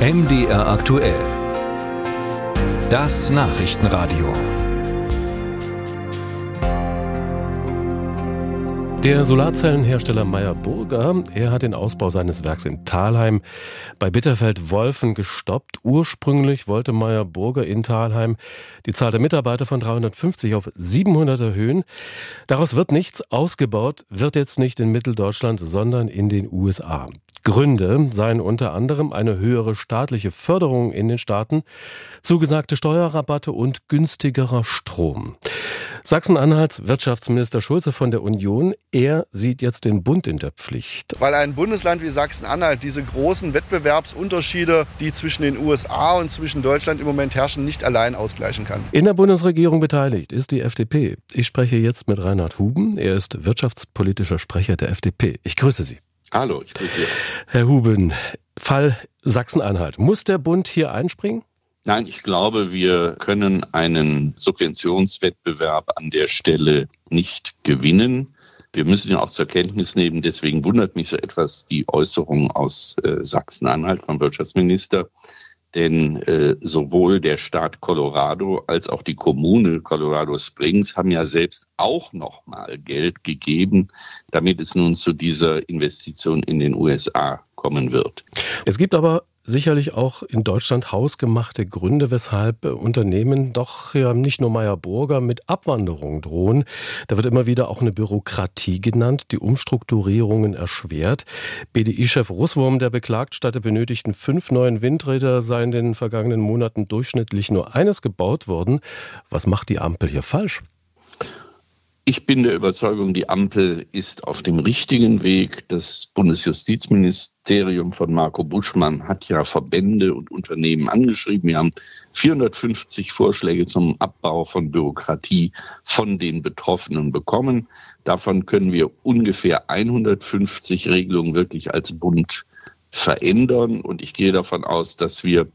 MDR aktuell. Das Nachrichtenradio. Der Solarzellenhersteller Meyer Burger, er hat den Ausbau seines Werks in Thalheim bei Bitterfeld-Wolfen gestoppt. Ursprünglich wollte Meyer Burger in Thalheim die Zahl der Mitarbeiter von 350 auf 700 erhöhen. Daraus wird nichts ausgebaut, wird jetzt nicht in Mitteldeutschland, sondern in den USA. Gründe seien unter anderem eine höhere staatliche Förderung in den Staaten, zugesagte Steuerrabatte und günstigerer Strom. Sachsen-Anhalts Wirtschaftsminister Schulze von der Union, er sieht jetzt den Bund in der Pflicht. Weil ein Bundesland wie Sachsen-Anhalt diese großen Wettbewerbsunterschiede, die zwischen den USA und zwischen Deutschland im Moment herrschen, nicht allein ausgleichen kann. In der Bundesregierung beteiligt ist die FDP. Ich spreche jetzt mit Reinhard Huben. Er ist wirtschaftspolitischer Sprecher der FDP. Ich grüße Sie. Hallo, ich grüße Sie. Herr Huben, Fall Sachsen-Anhalt. Muss der Bund hier einspringen? Nein, ich glaube, wir können einen Subventionswettbewerb an der Stelle nicht gewinnen. Wir müssen ja auch zur Kenntnis nehmen, deswegen wundert mich so etwas die Äußerung aus äh, Sachsen-Anhalt vom Wirtschaftsminister. Denn äh, sowohl der Staat Colorado als auch die Kommune Colorado Springs haben ja selbst auch nochmal Geld gegeben, damit es nun zu dieser Investition in den USA kommen wird. Es gibt aber sicherlich auch in Deutschland hausgemachte Gründe, weshalb Unternehmen doch nicht nur Meyer Burger mit Abwanderung drohen. Da wird immer wieder auch eine Bürokratie genannt, die Umstrukturierungen erschwert. BDI-Chef Russwurm, der beklagt, statt der benötigten fünf neuen Windräder sei in den vergangenen Monaten durchschnittlich nur eines gebaut worden. Was macht die Ampel hier falsch? Ich bin der Überzeugung, die Ampel ist auf dem richtigen Weg. Das Bundesjustizministerium von Marco Buschmann hat ja Verbände und Unternehmen angeschrieben. Wir haben 450 Vorschläge zum Abbau von Bürokratie von den Betroffenen bekommen. Davon können wir ungefähr 150 Regelungen wirklich als Bund verändern. Und ich gehe davon aus, dass wir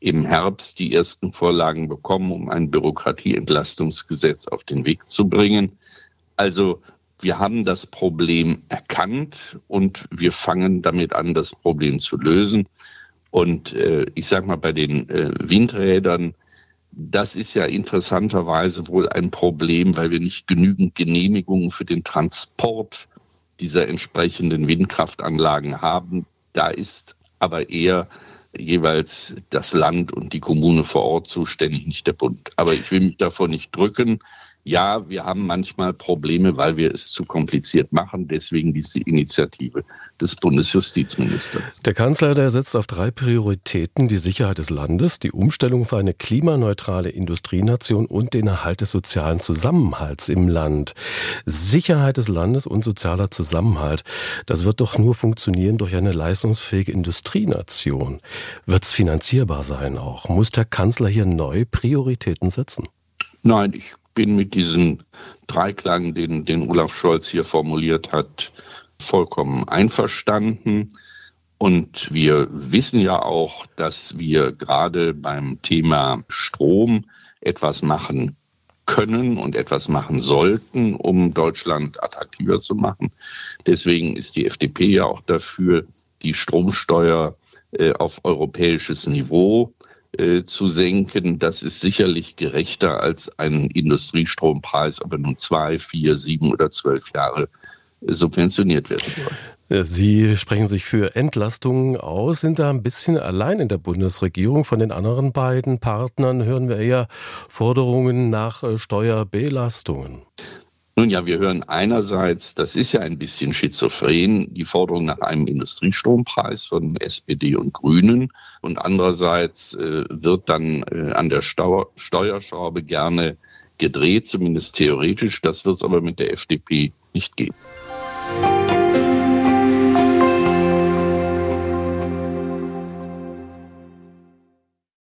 im Herbst die ersten Vorlagen bekommen, um ein Bürokratieentlastungsgesetz auf den Weg zu bringen. Also wir haben das Problem erkannt und wir fangen damit an, das Problem zu lösen. Und äh, ich sage mal, bei den äh, Windrädern, das ist ja interessanterweise wohl ein Problem, weil wir nicht genügend Genehmigungen für den Transport dieser entsprechenden Windkraftanlagen haben. Da ist aber eher jeweils das Land und die Kommune vor Ort zuständig, nicht der Bund. Aber ich will mich davor nicht drücken. Ja, wir haben manchmal Probleme, weil wir es zu kompliziert machen. Deswegen diese Initiative des Bundesjustizministers. Der Kanzler, der setzt auf drei Prioritäten. Die Sicherheit des Landes, die Umstellung für eine klimaneutrale Industrienation und den Erhalt des sozialen Zusammenhalts im Land. Sicherheit des Landes und sozialer Zusammenhalt, das wird doch nur funktionieren durch eine leistungsfähige Industrienation. Wird es finanzierbar sein auch? Muss der Kanzler hier neue Prioritäten setzen? Nein, ich bin mit diesem Dreiklang, den, den Olaf Scholz hier formuliert hat, vollkommen einverstanden. Und wir wissen ja auch, dass wir gerade beim Thema Strom etwas machen können und etwas machen sollten, um Deutschland attraktiver zu machen. Deswegen ist die FDP ja auch dafür, die Stromsteuer äh, auf europäisches Niveau äh, zu senken. Das ist sicherlich gerechter als ein Industriestrompreis, ob er nun zwei, vier, sieben oder zwölf Jahre subventioniert werden soll. Sie sprechen sich für Entlastungen aus, sind da ein bisschen allein in der Bundesregierung. Von den anderen beiden Partnern hören wir eher Forderungen nach äh, Steuerbelastungen. Nun ja, wir hören einerseits, das ist ja ein bisschen schizophren, die Forderung nach einem Industriestrompreis von SPD und Grünen. Und andererseits äh, wird dann äh, an der Stau Steuerschraube gerne gedreht, zumindest theoretisch. Das wird es aber mit der FDP nicht geben.